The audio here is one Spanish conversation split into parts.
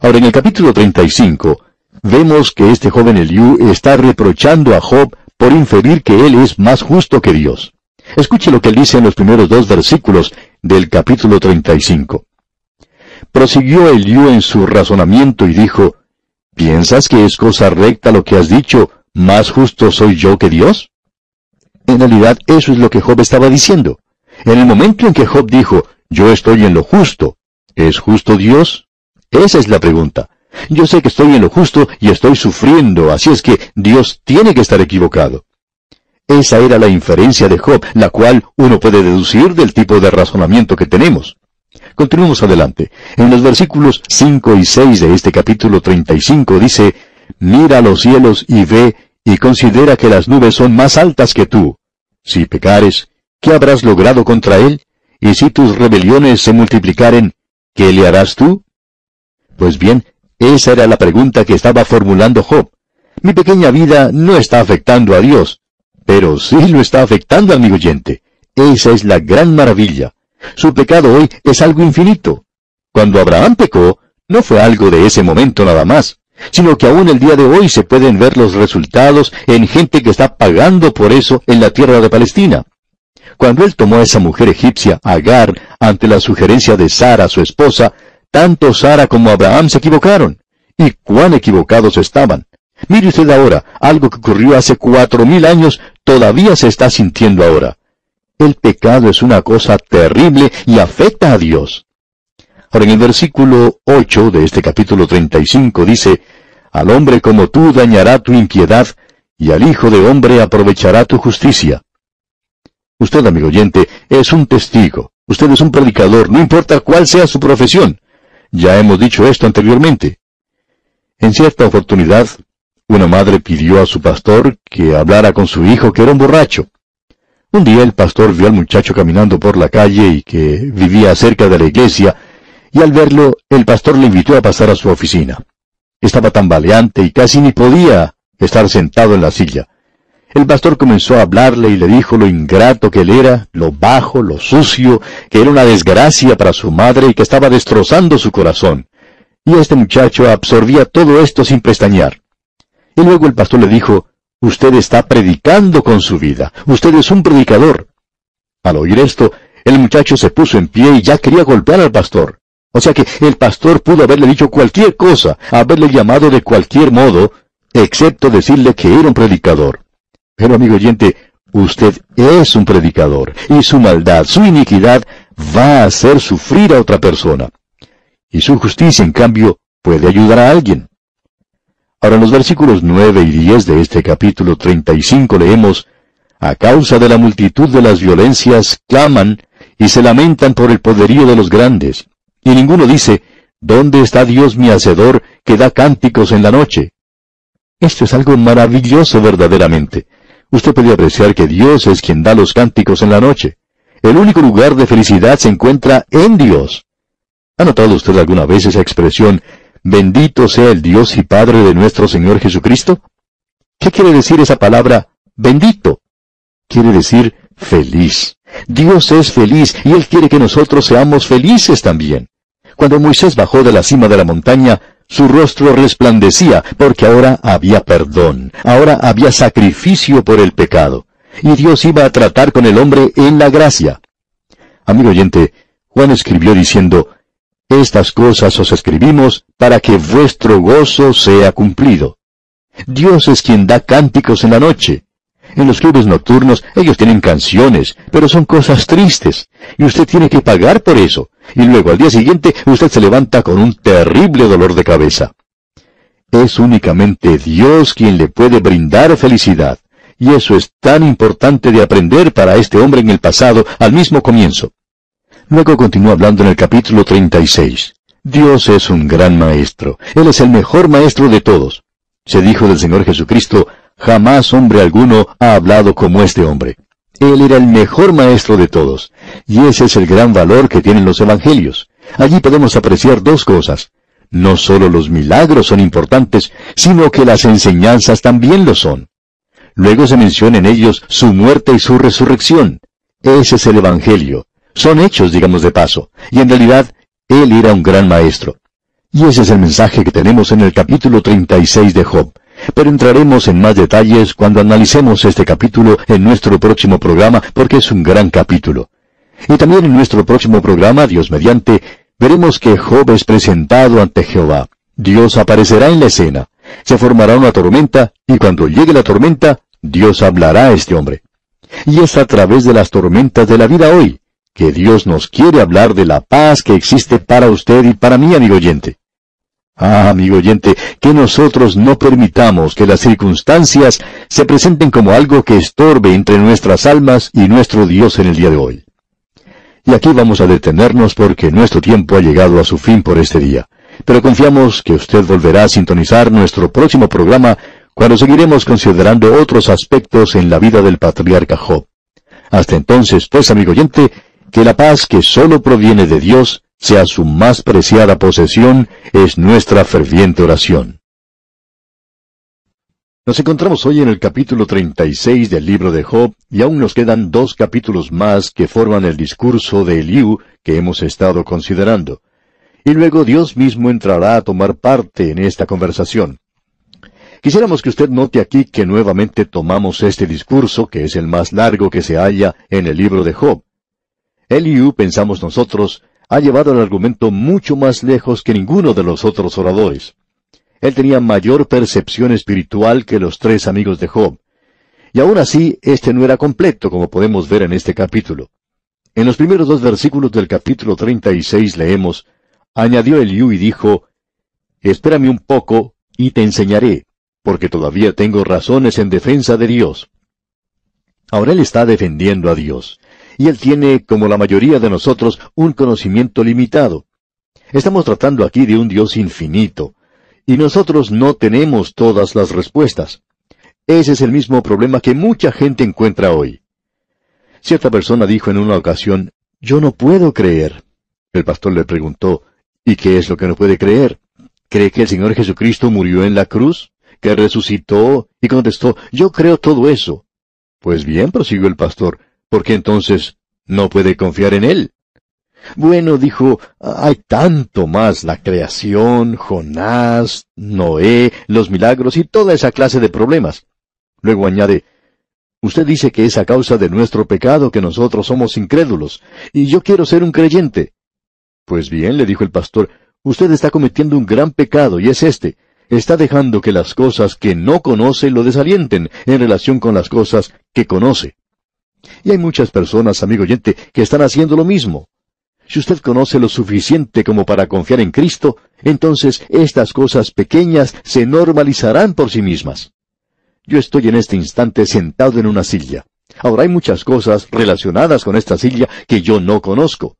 Ahora, en el capítulo 35, vemos que este joven Eliú está reprochando a Job por inferir que él es más justo que Dios. Escuche lo que él dice en los primeros dos versículos del capítulo 35. Prosiguió Eliú en su razonamiento y dijo, ¿Piensas que es cosa recta lo que has dicho, más justo soy yo que Dios? En realidad eso es lo que Job estaba diciendo. En el momento en que Job dijo, yo estoy en lo justo, ¿es justo Dios? Esa es la pregunta. Yo sé que estoy en lo justo y estoy sufriendo, así es que Dios tiene que estar equivocado. Esa era la inferencia de Job, la cual uno puede deducir del tipo de razonamiento que tenemos. Continuemos adelante. En los versículos 5 y 6 de este capítulo 35 dice, Mira los cielos y ve, y considera que las nubes son más altas que tú. Si pecares, ¿qué habrás logrado contra él? Y si tus rebeliones se multiplicaren, ¿qué le harás tú? Pues bien, esa era la pregunta que estaba formulando Job. Mi pequeña vida no está afectando a Dios, pero sí lo está afectando, amigo oyente. Esa es la gran maravilla. Su pecado hoy es algo infinito. Cuando Abraham pecó, no fue algo de ese momento nada más, sino que aún el día de hoy se pueden ver los resultados en gente que está pagando por eso en la tierra de Palestina. Cuando él tomó a esa mujer egipcia, Agar, ante la sugerencia de Sara, su esposa, tanto Sara como Abraham se equivocaron. Y cuán equivocados estaban. Mire usted ahora, algo que ocurrió hace cuatro mil años todavía se está sintiendo ahora. El pecado es una cosa terrible y afecta a Dios. Ahora en el versículo 8 de este capítulo 35 dice, Al hombre como tú dañará tu impiedad, y al Hijo de hombre aprovechará tu justicia. Usted, amigo oyente, es un testigo. Usted es un predicador, no importa cuál sea su profesión. Ya hemos dicho esto anteriormente. En cierta oportunidad, una madre pidió a su pastor que hablara con su hijo que era un borracho. Un día el pastor vio al muchacho caminando por la calle y que vivía cerca de la iglesia, y al verlo, el pastor le invitó a pasar a su oficina. Estaba tambaleante y casi ni podía estar sentado en la silla. El pastor comenzó a hablarle y le dijo lo ingrato que él era, lo bajo, lo sucio, que era una desgracia para su madre y que estaba destrozando su corazón. Y este muchacho absorbía todo esto sin pestañear. Y luego el pastor le dijo, Usted está predicando con su vida. Usted es un predicador. Al oír esto, el muchacho se puso en pie y ya quería golpear al pastor. O sea que el pastor pudo haberle dicho cualquier cosa, haberle llamado de cualquier modo, excepto decirle que era un predicador. Pero amigo oyente, usted es un predicador, y su maldad, su iniquidad, va a hacer sufrir a otra persona. Y su justicia, en cambio, puede ayudar a alguien. Ahora en los versículos 9 y 10 de este capítulo 35 leemos, A causa de la multitud de las violencias claman y se lamentan por el poderío de los grandes. Y ninguno dice, ¿Dónde está Dios mi Hacedor que da cánticos en la noche? Esto es algo maravilloso verdaderamente. Usted puede apreciar que Dios es quien da los cánticos en la noche. El único lugar de felicidad se encuentra en Dios. ¿Ha notado usted alguna vez esa expresión, Bendito sea el Dios y Padre de nuestro Señor Jesucristo? ¿Qué quiere decir esa palabra bendito? Quiere decir feliz. Dios es feliz y Él quiere que nosotros seamos felices también. Cuando Moisés bajó de la cima de la montaña, su rostro resplandecía porque ahora había perdón, ahora había sacrificio por el pecado, y Dios iba a tratar con el hombre en la gracia. Amigo oyente, Juan escribió diciendo, estas cosas os escribimos para que vuestro gozo sea cumplido. Dios es quien da cánticos en la noche. En los clubes nocturnos ellos tienen canciones, pero son cosas tristes, y usted tiene que pagar por eso, y luego al día siguiente usted se levanta con un terrible dolor de cabeza. Es únicamente Dios quien le puede brindar felicidad, y eso es tan importante de aprender para este hombre en el pasado al mismo comienzo. Luego continúa hablando en el capítulo 36. Dios es un gran maestro. Él es el mejor maestro de todos. Se dijo del Señor Jesucristo, jamás hombre alguno ha hablado como este hombre. Él era el mejor maestro de todos. Y ese es el gran valor que tienen los evangelios. Allí podemos apreciar dos cosas. No solo los milagros son importantes, sino que las enseñanzas también lo son. Luego se menciona en ellos su muerte y su resurrección. Ese es el Evangelio. Son hechos, digamos de paso, y en realidad Él era un gran maestro. Y ese es el mensaje que tenemos en el capítulo 36 de Job. Pero entraremos en más detalles cuando analicemos este capítulo en nuestro próximo programa, porque es un gran capítulo. Y también en nuestro próximo programa, Dios mediante, veremos que Job es presentado ante Jehová. Dios aparecerá en la escena. Se formará una tormenta, y cuando llegue la tormenta, Dios hablará a este hombre. Y es a través de las tormentas de la vida hoy que Dios nos quiere hablar de la paz que existe para usted y para mí, amigo oyente. Ah, amigo oyente, que nosotros no permitamos que las circunstancias se presenten como algo que estorbe entre nuestras almas y nuestro Dios en el día de hoy. Y aquí vamos a detenernos porque nuestro tiempo ha llegado a su fin por este día. Pero confiamos que usted volverá a sintonizar nuestro próximo programa cuando seguiremos considerando otros aspectos en la vida del patriarca Job. Hasta entonces, pues, amigo oyente, que la paz que sólo proviene de Dios sea su más preciada posesión, es nuestra ferviente oración. Nos encontramos hoy en el capítulo 36 del libro de Job y aún nos quedan dos capítulos más que forman el discurso de Eliú que hemos estado considerando. Y luego Dios mismo entrará a tomar parte en esta conversación. Quisiéramos que usted note aquí que nuevamente tomamos este discurso, que es el más largo que se halla en el libro de Job. Eliú, pensamos nosotros, ha llevado el argumento mucho más lejos que ninguno de los otros oradores. Él tenía mayor percepción espiritual que los tres amigos de Job. Y aún así, este no era completo, como podemos ver en este capítulo. En los primeros dos versículos del capítulo 36 leemos, añadió Eliú y dijo, Espérame un poco y te enseñaré, porque todavía tengo razones en defensa de Dios. Ahora él está defendiendo a Dios y él tiene, como la mayoría de nosotros, un conocimiento limitado. Estamos tratando aquí de un Dios infinito, y nosotros no tenemos todas las respuestas. Ese es el mismo problema que mucha gente encuentra hoy. Cierta persona dijo en una ocasión, Yo no puedo creer. El pastor le preguntó, ¿Y qué es lo que no puede creer? ¿Cree que el Señor Jesucristo murió en la cruz? ¿Que resucitó? Y contestó, Yo creo todo eso. Pues bien, prosiguió el pastor, ¿por qué entonces no puede confiar en él? Bueno, dijo, hay tanto más la creación, Jonás, Noé, los milagros y toda esa clase de problemas. Luego añade, usted dice que es a causa de nuestro pecado que nosotros somos incrédulos, y yo quiero ser un creyente. Pues bien, le dijo el pastor, usted está cometiendo un gran pecado, y es este. Está dejando que las cosas que no conoce lo desalienten en relación con las cosas que conoce. Y hay muchas personas, amigo oyente, que están haciendo lo mismo. Si usted conoce lo suficiente como para confiar en Cristo, entonces estas cosas pequeñas se normalizarán por sí mismas. Yo estoy en este instante sentado en una silla. Ahora hay muchas cosas relacionadas con esta silla que yo no conozco.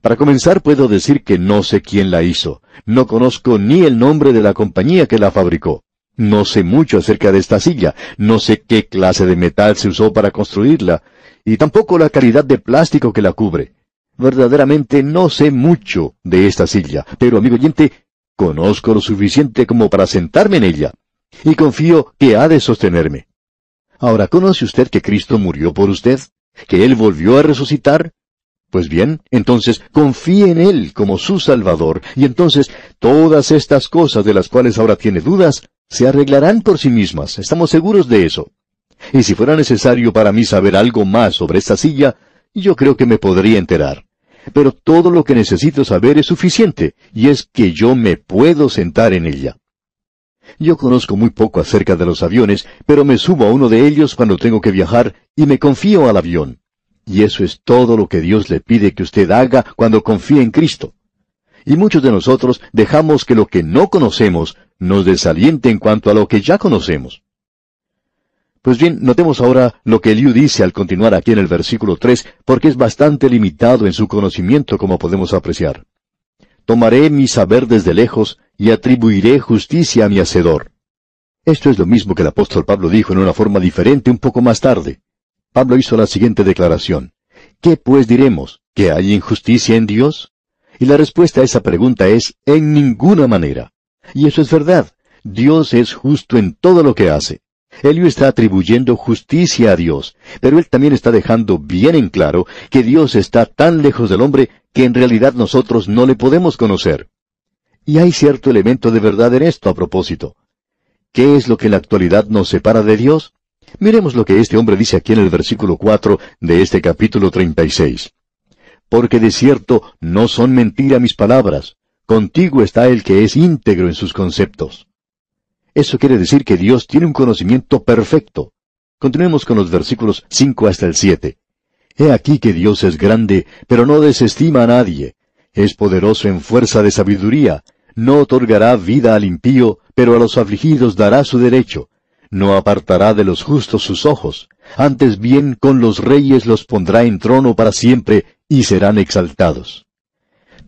Para comenzar puedo decir que no sé quién la hizo. No conozco ni el nombre de la compañía que la fabricó. No sé mucho acerca de esta silla. No sé qué clase de metal se usó para construirla y tampoco la calidad de plástico que la cubre. Verdaderamente no sé mucho de esta silla, pero amigo oyente, conozco lo suficiente como para sentarme en ella, y confío que ha de sostenerme. Ahora, ¿conoce usted que Cristo murió por usted? ¿Que Él volvió a resucitar? Pues bien, entonces confíe en Él como su Salvador, y entonces todas estas cosas de las cuales ahora tiene dudas se arreglarán por sí mismas. Estamos seguros de eso. Y si fuera necesario para mí saber algo más sobre esta silla, yo creo que me podría enterar. Pero todo lo que necesito saber es suficiente, y es que yo me puedo sentar en ella. Yo conozco muy poco acerca de los aviones, pero me subo a uno de ellos cuando tengo que viajar y me confío al avión. Y eso es todo lo que Dios le pide que usted haga cuando confíe en Cristo. Y muchos de nosotros dejamos que lo que no conocemos nos desaliente en cuanto a lo que ya conocemos. Pues bien, notemos ahora lo que Eliú dice al continuar aquí en el versículo 3, porque es bastante limitado en su conocimiento como podemos apreciar. Tomaré mi saber desde lejos y atribuiré justicia a mi hacedor. Esto es lo mismo que el apóstol Pablo dijo en una forma diferente un poco más tarde. Pablo hizo la siguiente declaración. ¿Qué pues diremos? ¿Que hay injusticia en Dios? Y la respuesta a esa pregunta es en ninguna manera. Y eso es verdad. Dios es justo en todo lo que hace. Elio está atribuyendo justicia a Dios, pero él también está dejando bien en claro que Dios está tan lejos del hombre que en realidad nosotros no le podemos conocer. Y hay cierto elemento de verdad en esto a propósito. ¿Qué es lo que en la actualidad nos separa de Dios? Miremos lo que este hombre dice aquí en el versículo 4 de este capítulo 36. Porque de cierto no son mentira mis palabras, contigo está el que es íntegro en sus conceptos. Eso quiere decir que Dios tiene un conocimiento perfecto. Continuemos con los versículos 5 hasta el 7. He aquí que Dios es grande, pero no desestima a nadie. Es poderoso en fuerza de sabiduría. No otorgará vida al impío, pero a los afligidos dará su derecho. No apartará de los justos sus ojos. Antes bien con los reyes los pondrá en trono para siempre, y serán exaltados.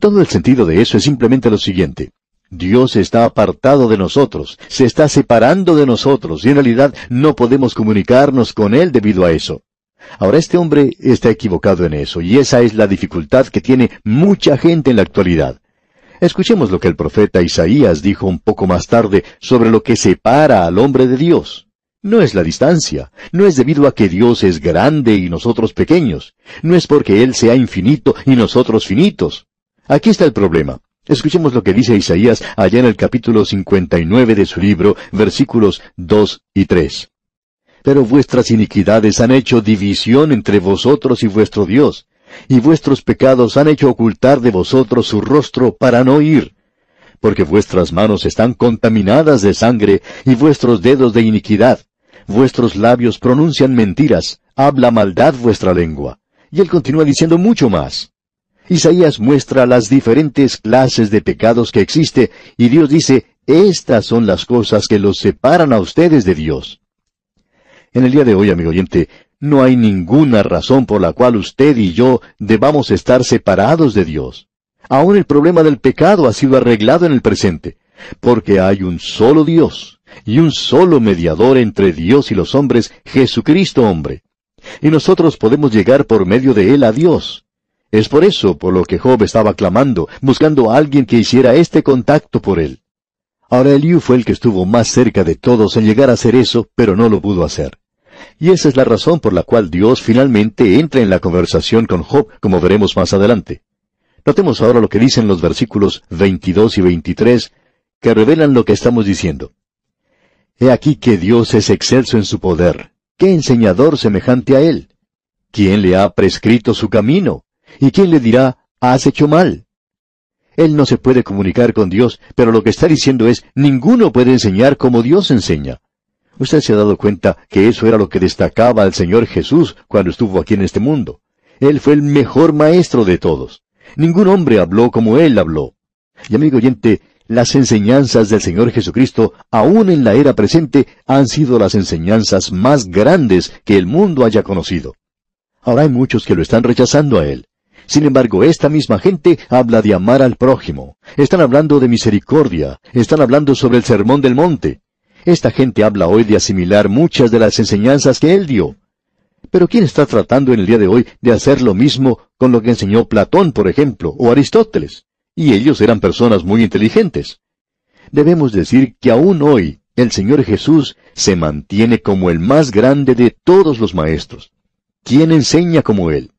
Todo el sentido de eso es simplemente lo siguiente. Dios está apartado de nosotros, se está separando de nosotros, y en realidad no podemos comunicarnos con Él debido a eso. Ahora este hombre está equivocado en eso, y esa es la dificultad que tiene mucha gente en la actualidad. Escuchemos lo que el profeta Isaías dijo un poco más tarde sobre lo que separa al hombre de Dios. No es la distancia, no es debido a que Dios es grande y nosotros pequeños, no es porque Él sea infinito y nosotros finitos. Aquí está el problema. Escuchemos lo que dice Isaías allá en el capítulo 59 de su libro, versículos 2 y 3. Pero vuestras iniquidades han hecho división entre vosotros y vuestro Dios, y vuestros pecados han hecho ocultar de vosotros su rostro para no ir. Porque vuestras manos están contaminadas de sangre, y vuestros dedos de iniquidad. Vuestros labios pronuncian mentiras, habla maldad vuestra lengua. Y él continúa diciendo mucho más. Isaías muestra las diferentes clases de pecados que existe y Dios dice, estas son las cosas que los separan a ustedes de Dios. En el día de hoy, amigo oyente, no hay ninguna razón por la cual usted y yo debamos estar separados de Dios. Aún el problema del pecado ha sido arreglado en el presente, porque hay un solo Dios y un solo mediador entre Dios y los hombres, Jesucristo hombre. Y nosotros podemos llegar por medio de Él a Dios. Es por eso por lo que Job estaba clamando, buscando a alguien que hiciera este contacto por él. Ahora Eliú fue el que estuvo más cerca de todos en llegar a hacer eso, pero no lo pudo hacer. Y esa es la razón por la cual Dios finalmente entra en la conversación con Job, como veremos más adelante. Notemos ahora lo que dicen los versículos 22 y 23, que revelan lo que estamos diciendo. He aquí que Dios es excelso en su poder. ¿Qué enseñador semejante a él? ¿Quién le ha prescrito su camino? ¿Y quién le dirá, has hecho mal? Él no se puede comunicar con Dios, pero lo que está diciendo es, ninguno puede enseñar como Dios enseña. Usted se ha dado cuenta que eso era lo que destacaba al Señor Jesús cuando estuvo aquí en este mundo. Él fue el mejor maestro de todos. Ningún hombre habló como Él habló. Y amigo oyente, las enseñanzas del Señor Jesucristo, aún en la era presente, han sido las enseñanzas más grandes que el mundo haya conocido. Ahora hay muchos que lo están rechazando a Él. Sin embargo, esta misma gente habla de amar al prójimo. Están hablando de misericordia. Están hablando sobre el sermón del monte. Esta gente habla hoy de asimilar muchas de las enseñanzas que él dio. Pero ¿quién está tratando en el día de hoy de hacer lo mismo con lo que enseñó Platón, por ejemplo, o Aristóteles? Y ellos eran personas muy inteligentes. Debemos decir que aún hoy el Señor Jesús se mantiene como el más grande de todos los maestros. ¿Quién enseña como Él?